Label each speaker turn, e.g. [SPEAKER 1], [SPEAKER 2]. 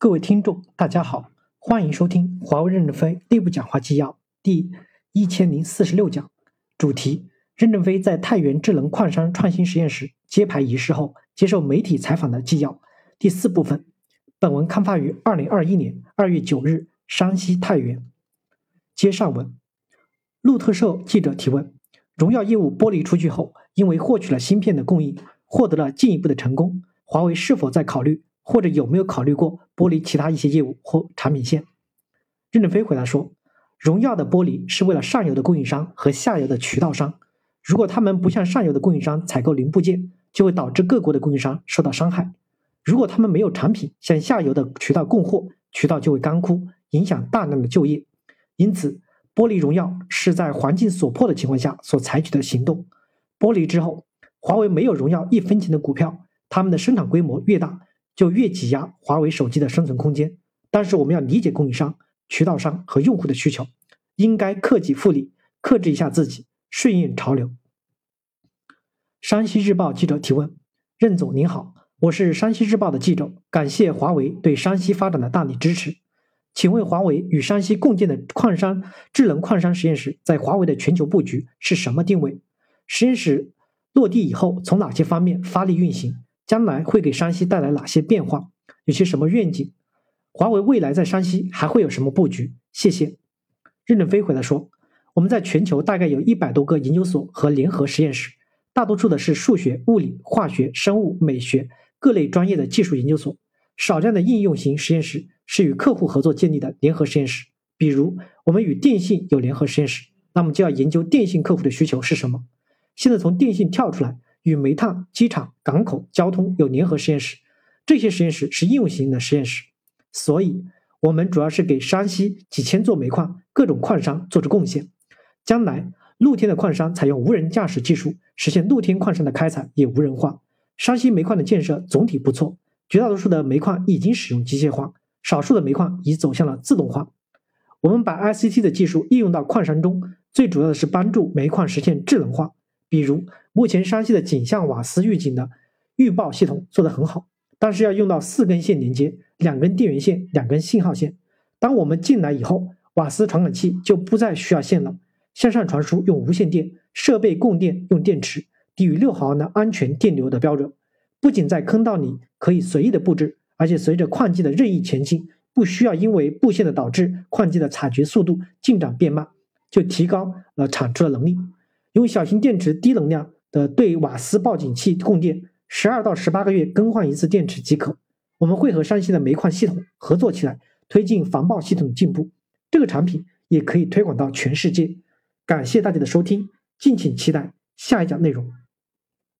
[SPEAKER 1] 各位听众，大家好，欢迎收听华为任正非内部讲话纪要第一千零四十六讲，主题：任正非在太原智能矿山创新实验室揭牌仪式后接受媒体采访的纪要。第四部分，本文刊发于二零二一年二月九日，山西太原。接上文，路透社记者提问：荣耀业务剥离出去后，因为获取了芯片的供应，获得了进一步的成功，华为是否在考虑？或者有没有考虑过剥离其他一些业务或产品线？任正非回答说：“荣耀的剥离是为了上游的供应商和下游的渠道商。如果他们不向上游的供应商采购零部件，就会导致各国的供应商受到伤害。如果他们没有产品向下游的渠道供货，渠道就会干枯，影响大量的就业。因此，剥离荣耀是在环境所迫的情况下所采取的行动。剥离之后，华为没有荣耀一分钱的股票，他们的生产规模越大。”就越挤压华为手机的生存空间。但是我们要理解供应商、渠道商和用户的需求，应该克己复礼，克制一下自己，顺应潮流。山西日报记者提问：任总您好，我是山西日报的记者，感谢华为对山西发展的大力支持。请问华为与山西共建的矿山智能矿山实验室在华为的全球布局是什么定位？实验室落地以后，从哪些方面发力运行？将来会给山西带来哪些变化？有些什么愿景？华为未来在山西还会有什么布局？谢谢。任正非回答说：“我们在全球大概有一百多个研究所和联合实验室，大多数的是数学、物理、化学、生物、美学各类专业的技术研究所，少量的应用型实验室是与客户合作建立的联合实验室。比如，我们与电信有联合实验室，那么就要研究电信客户的需求是什么。现在从电信跳出来。”与煤炭、机场、港口、交通有联合实验室，这些实验室是应用型的实验室，所以我们主要是给山西几千座煤矿各种矿山做出贡献。将来露天的矿山采用无人驾驶技术，实现露天矿山的开采也无人化。山西煤矿的建设总体不错，绝大多数的煤矿已经使用机械化，少数的煤矿已走向了自动化。我们把 ICT 的技术应用到矿山中，最主要的是帮助煤矿实现智能化。比如，目前山西的井下瓦斯预警的预报系统做得很好，但是要用到四根线连接，两根电源线，两根信号线。当我们进来以后，瓦斯传感器就不再需要线了，向上传输用无线电，设备供电用电池，低于六毫安的安全电流的标准。不仅在坑道里可以随意的布置，而且随着矿机的任意前进，不需要因为布线的导致矿机的采掘速度进展变慢，就提高了产出的能力。用小型电池低能量的对瓦斯报警器供电，十二到十八个月更换一次电池即可。我们会和山西的煤矿系统合作起来，推进防爆系统的进步。这个产品也可以推广到全世界。感谢大家的收听，敬请期待下一讲内容。